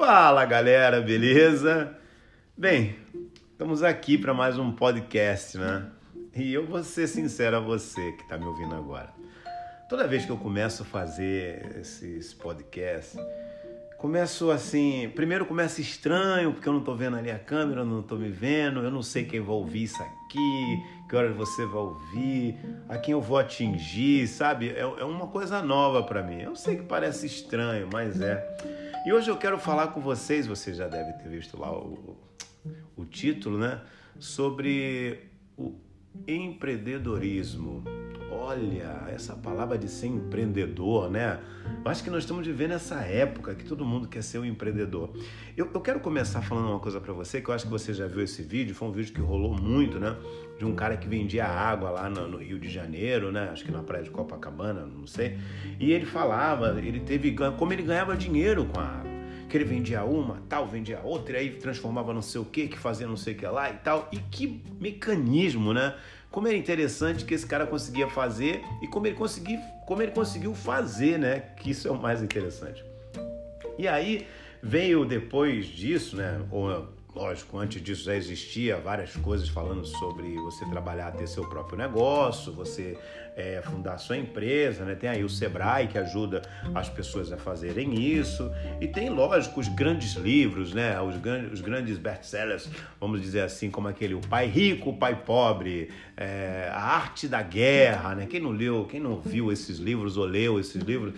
Fala galera, beleza? Bem, estamos aqui para mais um podcast, né? E eu vou ser sincero a você que está me ouvindo agora. Toda vez que eu começo a fazer esses podcasts, começo assim. Primeiro começa estranho, porque eu não estou vendo ali a câmera, eu não estou me vendo, eu não sei quem vai ouvir isso aqui, que hora você vai ouvir, a quem eu vou atingir, sabe? É, é uma coisa nova para mim. Eu sei que parece estranho, mas é. E hoje eu quero falar com vocês, você já deve ter visto lá o, o título, né? Sobre o empreendedorismo. Olha, essa palavra de ser empreendedor, né? Eu acho que nós estamos vivendo essa época que todo mundo quer ser um empreendedor. Eu, eu quero começar falando uma coisa para você, que eu acho que você já viu esse vídeo, foi um vídeo que rolou muito, né? De um cara que vendia água lá no, no Rio de Janeiro, né? Acho que na praia de Copacabana, não sei. E ele falava, ele teve como ele ganhava dinheiro com a água que ele vendia uma, tal, vendia outra, e aí transformava não sei o que, que fazia não sei o que lá e tal. E que mecanismo, né? Como era interessante que esse cara conseguia fazer e como ele, consegui, como ele conseguiu fazer, né? Que isso é o mais interessante. E aí veio depois disso, né? Ou, lógico, antes disso já existia várias coisas falando sobre você trabalhar, ter seu próprio negócio, você é, fundar sua empresa, né? Tem aí o Sebrae que ajuda as pessoas a fazerem isso. E tem, lógico, os grandes livros, né? Os, os grandes best-sellers, vamos dizer assim, como aquele O Pai Rico, o Pai Pobre, é, A Arte da Guerra, né? Quem não leu, quem não viu esses livros ou leu esses livros,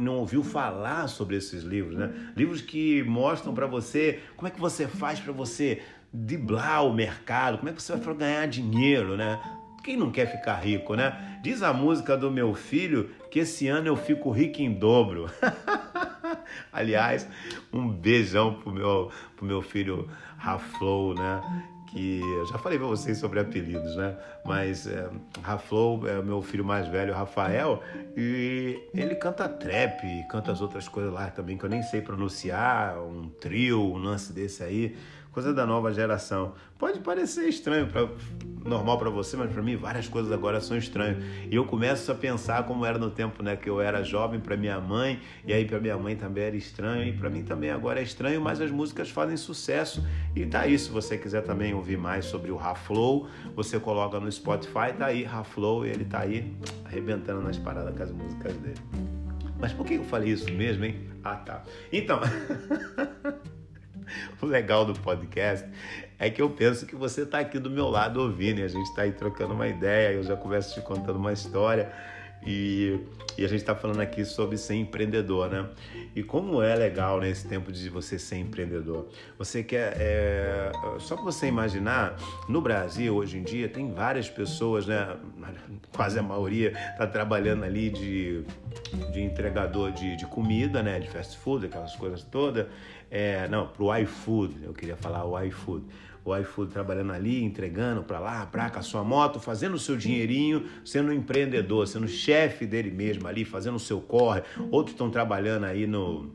não ouviu falar sobre esses livros, né? Livros que mostram para você como é que você faz para você driblar o mercado, como é que você vai ganhar dinheiro, né? Quem não quer ficar rico, né? Diz a música do meu filho que esse ano eu fico rico em dobro. Aliás, um beijão pro meu, pro meu filho Raflow, né? Que eu já falei para vocês sobre apelidos, né? Mas é, Raflow é o meu filho mais velho, Rafael, e ele canta trap, canta as outras coisas lá também que eu nem sei pronunciar, um trio, um lance desse aí coisa da nova geração. Pode parecer estranho, pra, normal para você, mas para mim várias coisas agora são estranhas. E eu começo a pensar como era no tempo né, que eu era jovem para minha mãe, e aí para minha mãe também era estranho, e para mim também agora é estranho, mas as músicas fazem sucesso. E tá aí, se você quiser também ouvir mais sobre o Raflow, você coloca no Spotify, tá aí Raflow, ele tá aí arrebentando nas paradas com as músicas dele. Mas por que eu falei isso mesmo, hein? Ah, tá. Então. o legal do podcast é que eu penso que você está aqui do meu lado ouvindo e a gente está aí trocando uma ideia, eu já começo te contando uma história e, e a gente está falando aqui sobre ser empreendedor, né? E como é legal nesse né, tempo de você ser empreendedor. Você quer. É, só para você imaginar, no Brasil hoje em dia tem várias pessoas, né? Quase a maioria está trabalhando ali de, de entregador de, de comida, né? De fast food, aquelas coisas todas. É, não, pro iFood, eu queria falar o iFood. O iFood trabalhando ali, entregando para lá, para cá, sua moto, fazendo o seu dinheirinho, sendo um empreendedor, sendo chefe dele mesmo ali, fazendo o seu corre. Outros estão trabalhando aí no,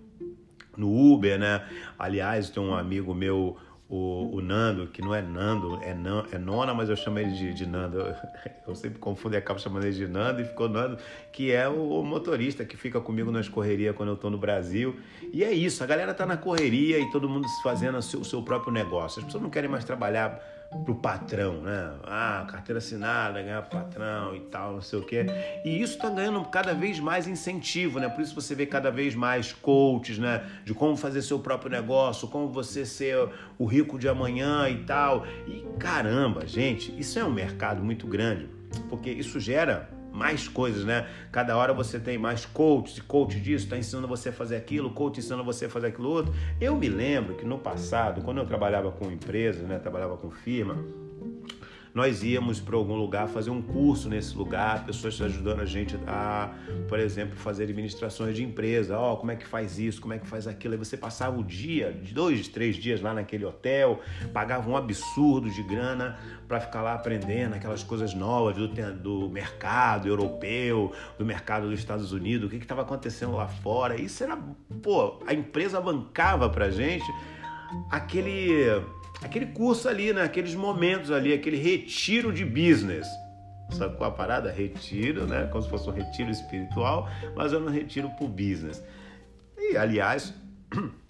no Uber, né? Aliás, tem um amigo meu, o, o, Nando, que não é Nando, é, Nan, é Nona, mas eu chamo ele de, de Nando. Eu, sempre confundo e acabo chamando ele de Nando e ficou Nando, que é o, o motorista que fica comigo nas correrias quando eu estou no Brasil. E é isso, a galera tá na correria e todo mundo fazendo o seu, o seu próprio negócio. As pessoas não querem mais trabalhar pro patrão, né? Ah, carteira assinada, ganhar pro patrão e tal, não sei o quê. E isso está ganhando cada vez mais incentivo, né? Por isso você vê cada vez mais coaches, né? De como fazer seu próprio negócio, como você ser o rico de amanhã e tal. E caramba, gente, isso é um mercado muito grande, porque isso gera mais coisas, né? Cada hora você tem mais coaches, coach disso, está ensinando você a fazer aquilo, coach ensinando você a fazer aquilo outro. Eu me lembro que no passado, quando eu trabalhava com empresas, né, trabalhava com firma, nós íamos para algum lugar fazer um curso nesse lugar, pessoas ajudando a gente a, por exemplo, fazer administrações de empresa. Ó, oh, como é que faz isso, como é que faz aquilo. Aí você passava o dia, dois, três dias lá naquele hotel, pagava um absurdo de grana para ficar lá aprendendo aquelas coisas novas do, do mercado europeu, do mercado dos Estados Unidos, o que estava acontecendo lá fora. Isso era, pô, a empresa bancava pra gente aquele aquele curso ali, né? Aqueles momentos ali, aquele retiro de business. com a parada? Retiro, né? Como se fosse um retiro espiritual, mas eu não retiro pro business. E, aliás,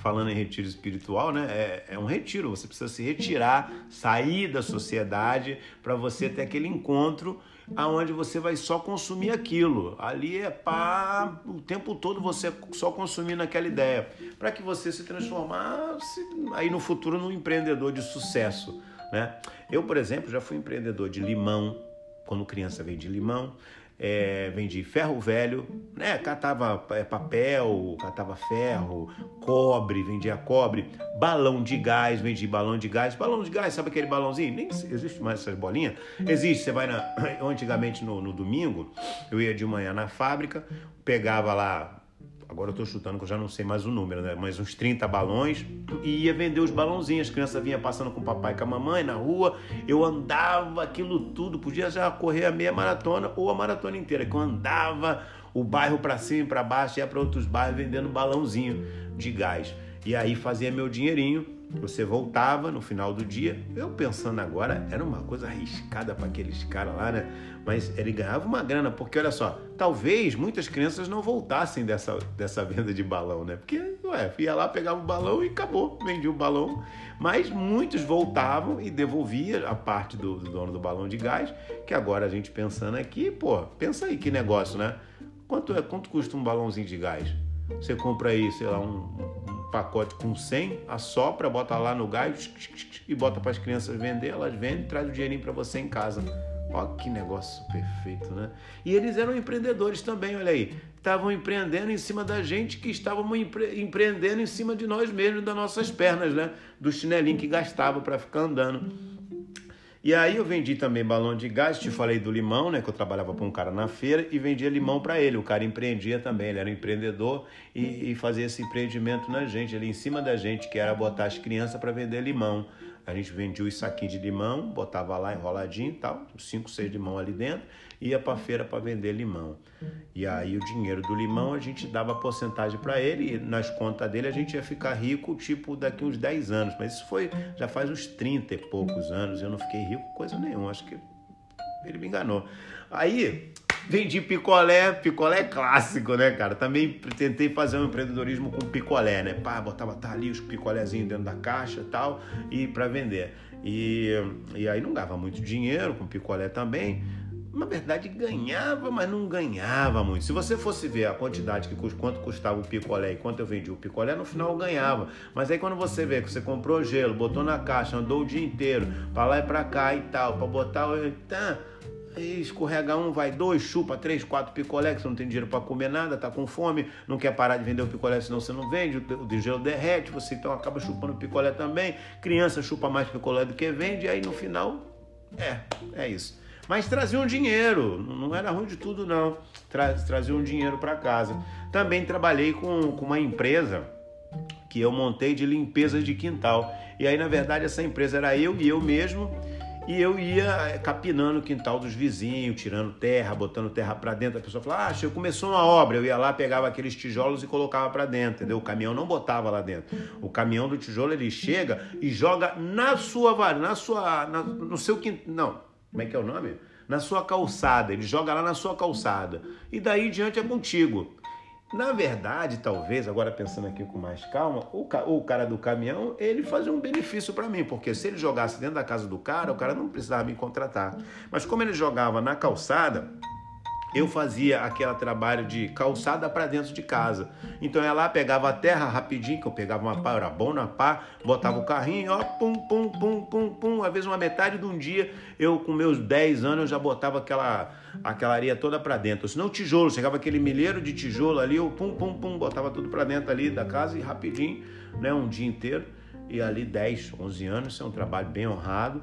falando em retiro espiritual, né? É, é um retiro. Você precisa se retirar, sair da sociedade para você ter aquele encontro aonde você vai só consumir aquilo. Ali é pá, o tempo todo você só consumindo aquela ideia, para que você se transformasse aí no futuro num empreendedor de sucesso, né? Eu, por exemplo, já fui empreendedor de limão, quando criança vendi limão, é, vendi ferro velho, né? Catava é, papel, catava ferro, cobre, vendia cobre, balão de gás, vendi balão de gás. Balão de gás, sabe aquele balãozinho? Nem existe mais essas bolinhas. Existe, você vai na. Antigamente no, no domingo, eu ia de manhã na fábrica, pegava lá agora eu estou chutando que eu já não sei mais o número, né? Mas uns 30 balões e ia vender os balãozinhos. As crianças vinham passando com o papai e com a mamãe na rua. Eu andava aquilo tudo, podia já correr a meia maratona ou a maratona inteira, que eu andava o bairro para cima e para baixo, ia para outros bairros vendendo balãozinho de gás. E aí fazia meu dinheirinho você voltava no final do dia. Eu pensando agora, era uma coisa arriscada para aqueles caras lá, né? Mas ele ganhava uma grana, porque olha só, talvez muitas crianças não voltassem dessa, dessa venda de balão, né? Porque, ué, ia lá, pegava o balão e acabou, vendia o balão. Mas muitos voltavam e devolvia a parte do, do dono do balão de gás, que agora a gente pensando aqui, pô, pensa aí que negócio, né? Quanto, é, quanto custa um balãozinho de gás? Você compra aí, sei lá, um, um pacote com 100, assopra, bota lá no gás e bota para as crianças vender, elas vendem e traz o dinheirinho para você em casa. Olha que negócio perfeito, né? E eles eram empreendedores também, olha aí. Estavam empreendendo em cima da gente que estávamos empre empreendendo em cima de nós mesmos, das nossas pernas, né? Do chinelinho que gastava para ficar andando. E aí eu vendi também balão de gás, te falei do limão, né? Que eu trabalhava para um cara na feira e vendia limão para ele. O cara empreendia também, ele era um empreendedor e, e fazia esse empreendimento na gente, ali em cima da gente, que era botar as crianças para vender limão. A gente vendia os saquinhos de limão, botava lá enroladinho e tal, cinco, seis limão ali dentro, ia para feira para vender limão. E aí o dinheiro do limão a gente dava porcentagem para ele e nas contas dele a gente ia ficar rico tipo daqui uns 10 anos. Mas isso foi já faz uns 30 e poucos anos, eu não fiquei rico coisa nenhuma, acho que ele me enganou. Aí vendi picolé, picolé clássico, né, cara? Também tentei fazer um empreendedorismo com picolé, né? Pá, botava tá ali os picolézinhos dentro da caixa tal, e para vender. E, e aí não ganhava muito dinheiro com picolé também. Na verdade, ganhava, mas não ganhava muito. Se você fosse ver a quantidade que quanto custava o picolé e quanto eu vendi o picolé, no final eu ganhava. Mas aí quando você vê que você comprou gelo, botou na caixa, andou o dia inteiro, para lá e para cá e tal, para botar o. Aí escorrega um, vai dois, chupa três, quatro picolé, que você não tem dinheiro para comer nada, tá com fome, não quer parar de vender o picolé, senão você não vende, o gelo derrete, você então acaba chupando picolé também. Criança chupa mais picolé do que vende, e aí no final, é, é isso. Mas trazia um dinheiro, não era ruim de tudo não, Tra um dinheiro para casa. Também trabalhei com, com uma empresa que eu montei de limpeza de quintal. E aí, na verdade, essa empresa era eu e eu mesmo e eu ia eh, capinando o quintal dos vizinhos, tirando terra, botando terra para dentro. A pessoa falava, ah, começou uma obra. Eu ia lá, pegava aqueles tijolos e colocava para dentro, entendeu? O caminhão não botava lá dentro. O caminhão do tijolo ele chega e joga na sua na sua, na, no seu quintal. Não, como é que é o nome? Na sua calçada. Ele joga lá na sua calçada. E daí em diante é contigo. Na verdade, talvez, agora pensando aqui com mais calma, o, ca o cara do caminhão, ele fazia um benefício para mim, porque se ele jogasse dentro da casa do cara, o cara não precisava me contratar. Mas como ele jogava na calçada, eu fazia aquele trabalho de calçada para dentro de casa. Então lá, pegava a terra rapidinho, que eu pegava uma pá, era bom na pá, botava o carrinho, ó, pum, pum, pum, pum, pum. Às vezes uma metade de um dia, eu com meus 10 anos, eu já botava aquela, aquela areia toda para dentro. Senão tijolo, chegava aquele milheiro de tijolo ali, eu pum, pum, pum, botava tudo para dentro ali da casa e rapidinho, né, um dia inteiro. E ali 10, 11 anos, isso é um trabalho bem honrado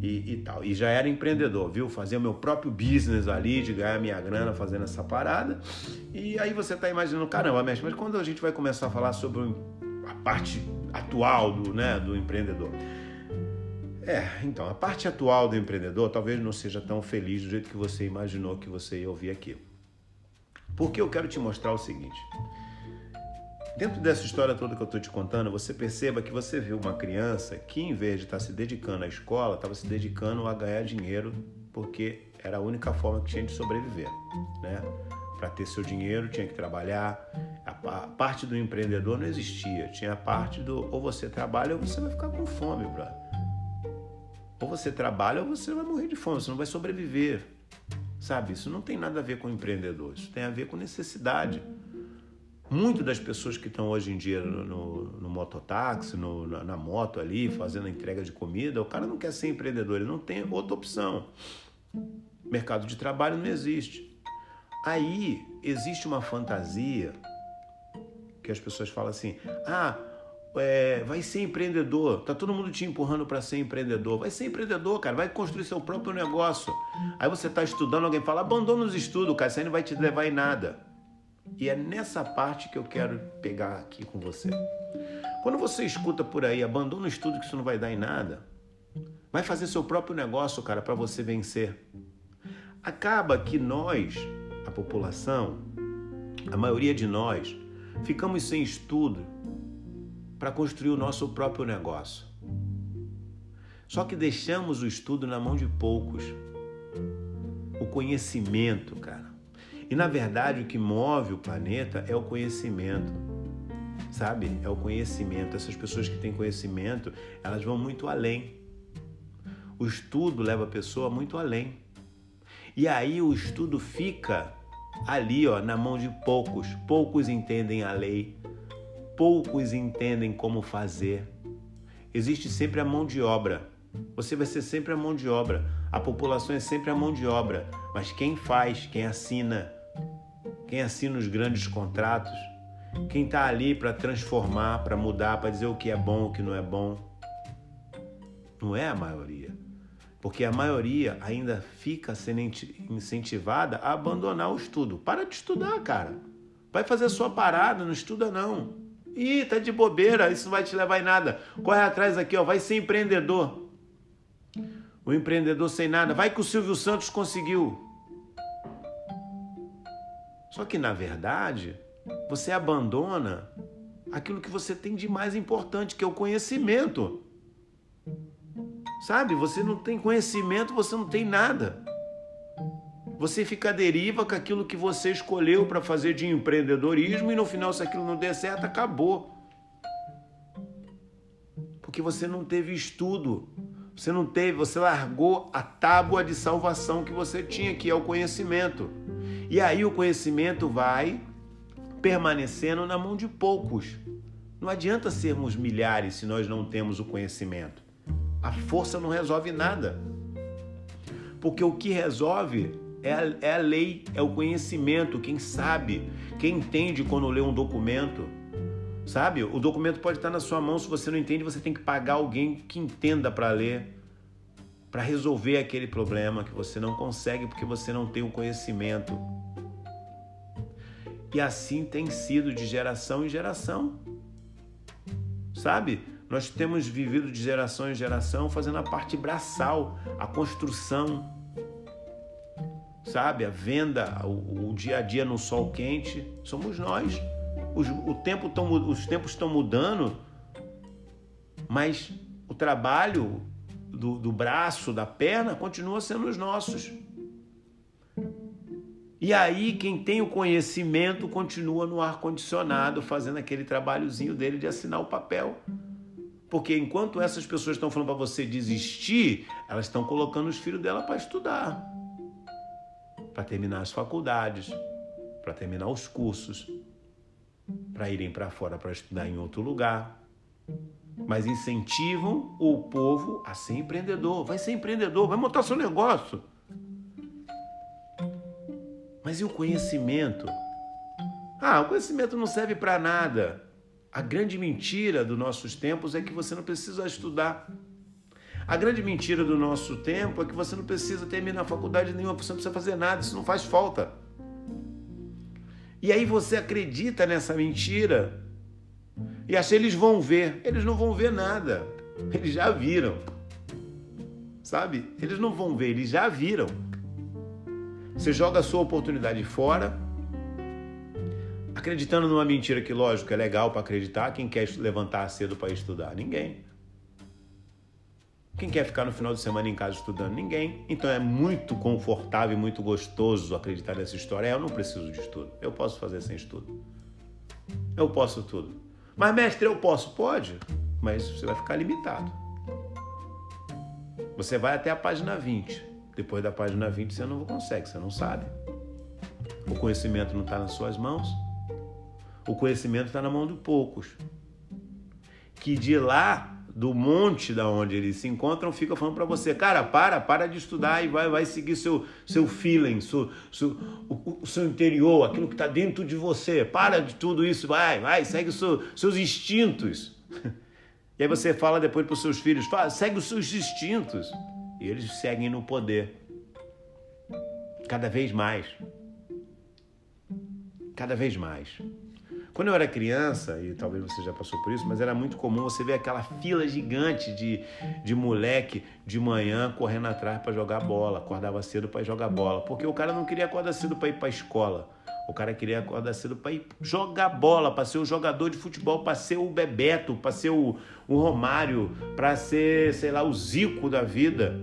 e, e, tal. E já era empreendedor, viu? Fazia o meu próprio business ali, de ganhar minha grana fazendo essa parada. E aí você tá imaginando, caramba, mestre, mas quando a gente vai começar a falar sobre a parte atual do, né, do empreendedor? É, então, a parte atual do empreendedor talvez não seja tão feliz do jeito que você imaginou que você ia ouvir aquilo. Porque eu quero te mostrar o seguinte. Dentro dessa história toda que eu estou te contando, você perceba que você viu uma criança que, em vez de estar tá se dedicando à escola, estava se dedicando a ganhar dinheiro porque era a única forma que tinha de sobreviver, né? Para ter seu dinheiro tinha que trabalhar. A parte do empreendedor não existia. Tinha a parte do ou você trabalha ou você vai ficar com fome, brother. Ou você trabalha ou você vai morrer de fome, você não vai sobreviver. Sabe? Isso não tem nada a ver com empreendedor, isso tem a ver com necessidade. Muitas das pessoas que estão hoje em dia no, no, no mototáxi, no, na, na, moto ali, fazendo entrega de comida, o cara não quer ser empreendedor, ele não tem outra opção. Mercado de trabalho não existe. Aí existe uma fantasia que as pessoas falam assim: ah, é, vai ser empreendedor. Tá todo mundo te empurrando para ser empreendedor. Vai ser empreendedor, cara. Vai construir seu próprio negócio. Aí você está estudando, alguém fala: abandona os estudos, cara. Isso aí não vai te levar em nada. E é nessa parte que eu quero pegar aqui com você. Quando você escuta por aí, abandona o estudo que isso não vai dar em nada. Vai fazer seu próprio negócio, cara, para você vencer. Acaba que nós, a população, a maioria de nós, ficamos sem estudo para construir o nosso próprio negócio. Só que deixamos o estudo na mão de poucos. O conhecimento, cara. E na verdade o que move o planeta é o conhecimento. Sabe? É o conhecimento. Essas pessoas que têm conhecimento, elas vão muito além. O estudo leva a pessoa muito além. E aí o estudo fica ali, ó, na mão de poucos. Poucos entendem a lei, poucos entendem como fazer. Existe sempre a mão de obra. Você vai ser sempre a mão de obra. A população é sempre a mão de obra. Mas quem faz, quem assina, quem assina os grandes contratos, quem está ali para transformar, para mudar, para dizer o que é bom, o que não é bom, não é a maioria. Porque a maioria ainda fica sendo incentivada a abandonar o estudo. Para de estudar, cara. Vai fazer a sua parada, não estuda não. Ih, tá de bobeira, isso não vai te levar em nada. Corre atrás aqui, ó, vai ser empreendedor. O empreendedor sem nada. Vai que o Silvio Santos conseguiu. Só que na verdade, você abandona aquilo que você tem de mais importante, que é o conhecimento. Sabe? Você não tem conhecimento, você não tem nada. Você fica à deriva com aquilo que você escolheu para fazer de empreendedorismo e no final, se aquilo não der certo, acabou. Porque você não teve estudo, você não teve, você largou a tábua de salvação que você tinha, que é o conhecimento. E aí o conhecimento vai permanecendo na mão de poucos. Não adianta sermos milhares se nós não temos o conhecimento. A força não resolve nada. Porque o que resolve é a, é a lei, é o conhecimento, quem sabe, quem entende quando lê um documento. Sabe? O documento pode estar na sua mão, se você não entende, você tem que pagar alguém que entenda para ler, para resolver aquele problema que você não consegue porque você não tem o conhecimento. E assim tem sido de geração em geração. Sabe? Nós temos vivido de geração em geração fazendo a parte braçal, a construção sabe? A venda, o, o dia a dia no sol quente, somos nós. Os, o tempo tão, os tempos estão mudando, mas o trabalho do, do braço, da perna, continua sendo os nossos. E aí, quem tem o conhecimento continua no ar-condicionado, fazendo aquele trabalhozinho dele de assinar o papel. Porque enquanto essas pessoas estão falando para você desistir, elas estão colocando os filhos dela para estudar para terminar as faculdades, para terminar os cursos, para irem para fora para estudar em outro lugar. Mas incentivam o povo a ser empreendedor. Vai ser empreendedor, vai montar seu negócio. Mas e o conhecimento? Ah, o conhecimento não serve para nada. A grande mentira dos nossos tempos é que você não precisa estudar. A grande mentira do nosso tempo é que você não precisa terminar a faculdade nenhuma, você não precisa fazer nada, isso não faz falta. E aí você acredita nessa mentira e acha eles vão ver. Eles não vão ver nada. Eles já viram. Sabe? Eles não vão ver, eles já viram. Você joga a sua oportunidade fora, acreditando numa mentira que, lógico, é legal para acreditar. Quem quer levantar cedo para estudar? Ninguém. Quem quer ficar no final de semana em casa estudando? Ninguém. Então é muito confortável e muito gostoso acreditar nessa história. É, eu não preciso de estudo. Eu posso fazer sem estudo. Eu posso tudo. Mas, mestre, eu posso? Pode, mas você vai ficar limitado. Você vai até a página 20. Depois da página 20 você não consegue, você não sabe. O conhecimento não está nas suas mãos. O conhecimento está na mão de poucos. Que de lá do monte da onde eles se encontram fica falando para você, cara, para, para de estudar e vai, vai seguir seu, seu feeling, seu, seu, o, o seu interior, aquilo que está dentro de você. Para de tudo isso, vai, vai, segue seu, seus instintos. E aí você fala depois para os seus filhos, segue os seus instintos. E eles seguem no poder. Cada vez mais. Cada vez mais. Quando eu era criança, e talvez você já passou por isso, mas era muito comum você ver aquela fila gigante de, de moleque de manhã correndo atrás para jogar bola, acordava cedo para jogar bola, porque o cara não queria acordar cedo para ir para a escola. O cara queria acordar cedo para ir jogar bola, para ser o jogador de futebol, para ser o Bebeto, para ser o, o Romário, para ser, sei lá, o Zico da vida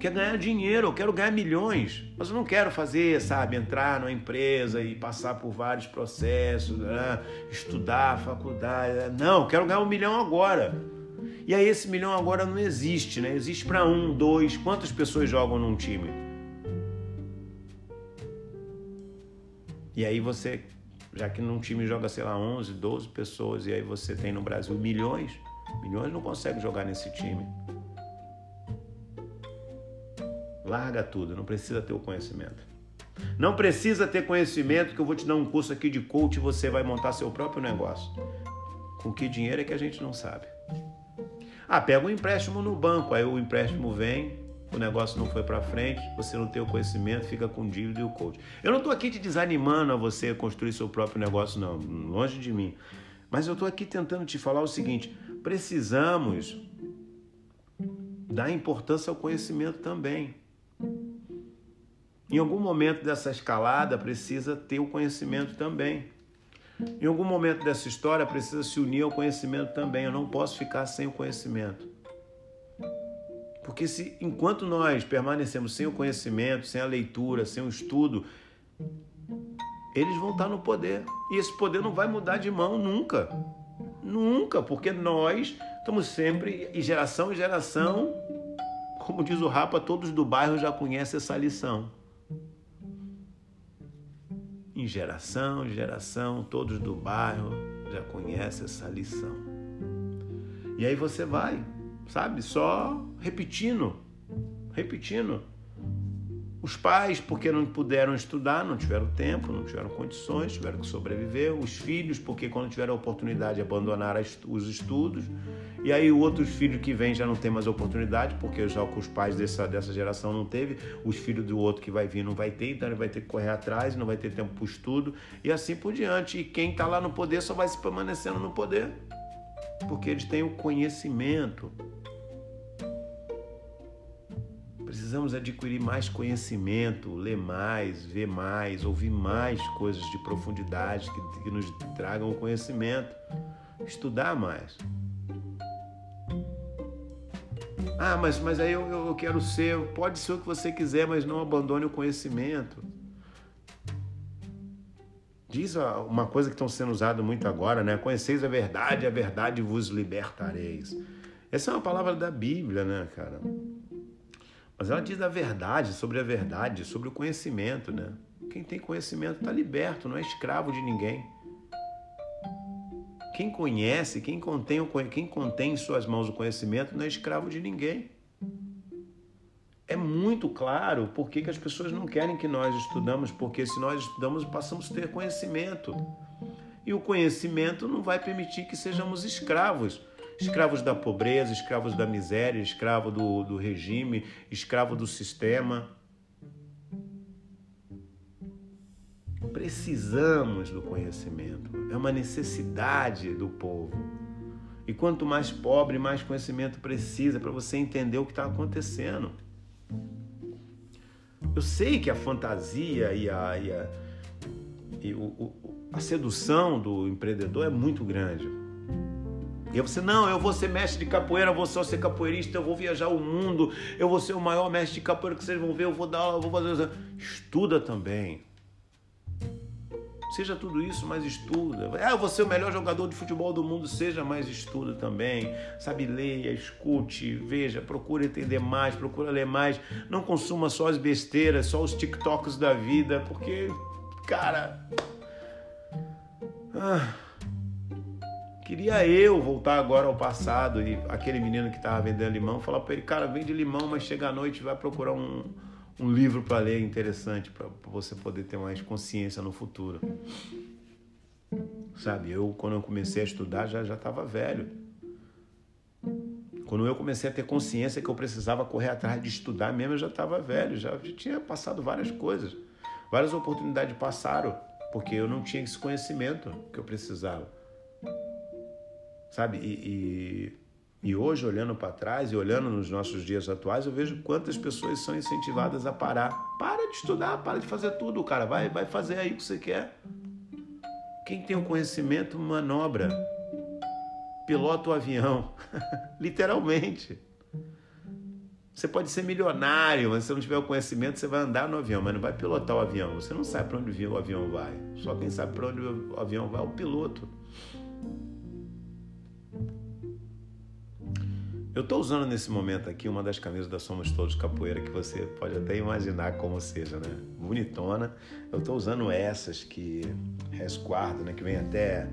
quer ganhar dinheiro, eu quero ganhar milhões, mas eu não quero fazer, sabe, entrar numa empresa e passar por vários processos, né? estudar, faculdade. Né? Não, quero ganhar um milhão agora. E aí esse milhão agora não existe, né? Existe para um, dois. Quantas pessoas jogam num time? E aí você, já que num time joga, sei lá, 11, 12 pessoas, e aí você tem no Brasil milhões, milhões não conseguem jogar nesse time. Larga tudo, não precisa ter o conhecimento. Não precisa ter conhecimento que eu vou te dar um curso aqui de coach e você vai montar seu próprio negócio. Com que dinheiro é que a gente não sabe. Ah, pega um empréstimo no banco, aí o empréstimo vem, o negócio não foi para frente, você não tem o conhecimento, fica com dívida e o coach. Eu não estou aqui te desanimando a você construir seu próprio negócio, não, longe de mim. Mas eu estou aqui tentando te falar o seguinte: precisamos dar importância ao conhecimento também. Em algum momento dessa escalada precisa ter o conhecimento também. Em algum momento dessa história precisa se unir ao conhecimento também. Eu não posso ficar sem o conhecimento. Porque se enquanto nós permanecemos sem o conhecimento, sem a leitura, sem o estudo, eles vão estar no poder. E esse poder não vai mudar de mão nunca. Nunca, porque nós estamos sempre, e geração em geração, como diz o Rapa, todos do bairro já conhecem essa lição em geração em geração, todos do bairro já conhecem essa lição. E aí você vai, sabe, só repetindo, repetindo. Os pais, porque não puderam estudar, não tiveram tempo, não tiveram condições, tiveram que sobreviver. Os filhos, porque quando tiveram a oportunidade, abandonaram os estudos. E aí outros filhos que vêm já não tem mais oportunidade, porque já os pais dessa, dessa geração não teve, os filhos do outro que vai vir não vai ter, então ele vai ter que correr atrás, não vai ter tempo para o estudo, e assim por diante. E quem está lá no poder só vai se permanecendo no poder, porque eles têm o conhecimento Precisamos adquirir mais conhecimento, ler mais, ver mais, ouvir mais coisas de profundidade que, que nos tragam conhecimento, estudar mais. Ah, mas, mas aí eu, eu quero ser, pode ser o que você quiser, mas não abandone o conhecimento. Diz uma coisa que estão sendo usada muito agora, né? Conheceis a verdade, a verdade vos libertareis. Essa é uma palavra da Bíblia, né, cara? Mas ela diz a verdade, sobre a verdade, sobre o conhecimento, né? Quem tem conhecimento está liberto, não é escravo de ninguém. Quem conhece, quem contém, quem contém em suas mãos o conhecimento, não é escravo de ninguém. É muito claro por que, as pessoas não querem que nós estudamos, porque se nós estudamos, passamos a ter conhecimento. E o conhecimento não vai permitir que sejamos escravos escravos da pobreza, escravos da miséria, escravo do, do regime, escravo do sistema. Precisamos do conhecimento, é uma necessidade do povo. E quanto mais pobre, mais conhecimento precisa para você entender o que está acontecendo. Eu sei que a fantasia e a, e a, e o, a sedução do empreendedor é muito grande. E você, não, eu vou ser mestre de capoeira, vou só ser capoeirista, eu vou viajar o mundo, eu vou ser o maior mestre de capoeira que vocês vão ver, eu vou dar aula, eu vou fazer. Estuda também. Seja tudo isso, mas estuda. Ah, vou ser o melhor jogador de futebol do mundo, seja mais estuda também. Sabe, leia, escute, veja, procure entender mais, procura ler mais. Não consuma só as besteiras, só os TikToks da vida, porque, cara. Ah, queria eu voltar agora ao passado e aquele menino que estava vendendo limão falar para ele, cara, vende limão, mas chega à noite vai procurar um um livro para ler interessante para você poder ter mais consciência no futuro. Sabe, eu quando eu comecei a estudar já já estava velho. Quando eu comecei a ter consciência que eu precisava correr atrás de estudar mesmo, eu já estava velho, já, já tinha passado várias coisas. Várias oportunidades passaram, porque eu não tinha esse conhecimento que eu precisava. Sabe? E, e e hoje, olhando para trás e olhando nos nossos dias atuais, eu vejo quantas pessoas são incentivadas a parar. Para de estudar, para de fazer tudo, cara. Vai, vai fazer aí o que você quer. Quem tem o conhecimento manobra. Pilota o avião. Literalmente. Você pode ser milionário, mas se não tiver o conhecimento, você vai andar no avião, mas não vai pilotar o avião. Você não sabe para onde o avião vai. Só quem sabe para onde o avião vai é o piloto. Eu estou usando nesse momento aqui uma das camisas da Somos Todos Capoeira que você pode até imaginar como seja, né? Bonitona. Eu estou usando essas que resguardam, né? Que vem até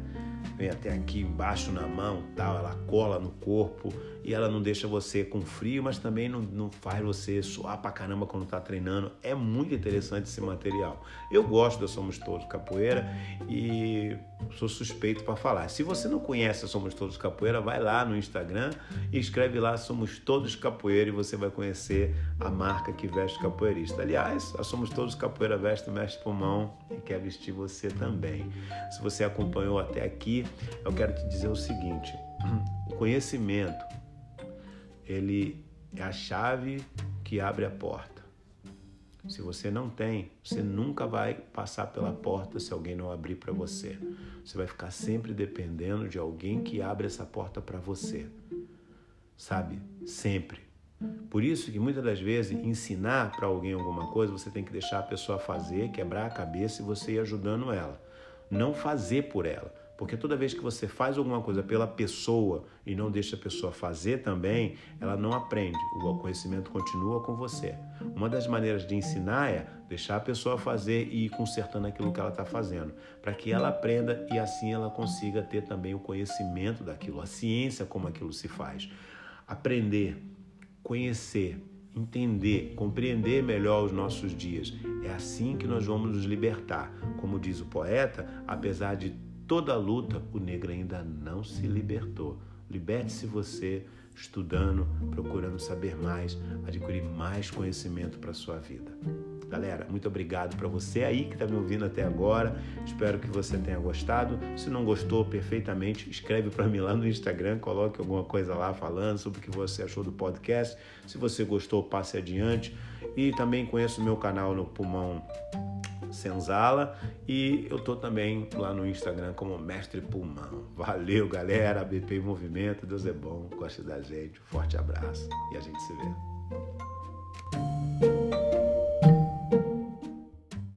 vem até aqui embaixo na mão, tal, ela cola no corpo e ela não deixa você com frio, mas também não, não faz você suar pra caramba quando tá treinando. É muito interessante esse material. Eu gosto da Somos Todos Capoeira e sou suspeito para falar. Se você não conhece a Somos Todos Capoeira, vai lá no Instagram e escreve lá Somos Todos Capoeira e você vai conhecer a marca que veste capoeirista. Aliás, a Somos Todos Capoeira veste mestre pulmão e quer vestir você também. Se você acompanhou até aqui, eu quero te dizer o seguinte: o conhecimento ele é a chave que abre a porta. Se você não tem, você nunca vai passar pela porta se alguém não abrir para você. Você vai ficar sempre dependendo de alguém que abre essa porta para você. Sabe? Sempre. Por isso que muitas das vezes ensinar para alguém alguma coisa, você tem que deixar a pessoa fazer, quebrar a cabeça e você ir ajudando ela. Não fazer por ela. Porque toda vez que você faz alguma coisa pela pessoa e não deixa a pessoa fazer também, ela não aprende. O conhecimento continua com você. Uma das maneiras de ensinar é deixar a pessoa fazer e ir consertando aquilo que ela está fazendo, para que ela aprenda e assim ela consiga ter também o conhecimento daquilo, a ciência como aquilo se faz. Aprender, conhecer, entender, compreender melhor os nossos dias. É assim que nós vamos nos libertar. Como diz o poeta, apesar de toda a luta, o negro ainda não se libertou. Liberte-se você estudando, procurando saber mais, adquirir mais conhecimento para a sua vida. Galera, muito obrigado para você aí que está me ouvindo até agora. Espero que você tenha gostado. Se não gostou, perfeitamente, escreve para mim lá no Instagram, coloque alguma coisa lá falando sobre o que você achou do podcast. Se você gostou, passe adiante. E também conheça o meu canal no Pulmão Senzala. E eu tô também lá no Instagram como Mestre Pulmão. Valeu, galera, BP Movimento, Deus é bom, goste da gente, forte abraço. E a gente se vê.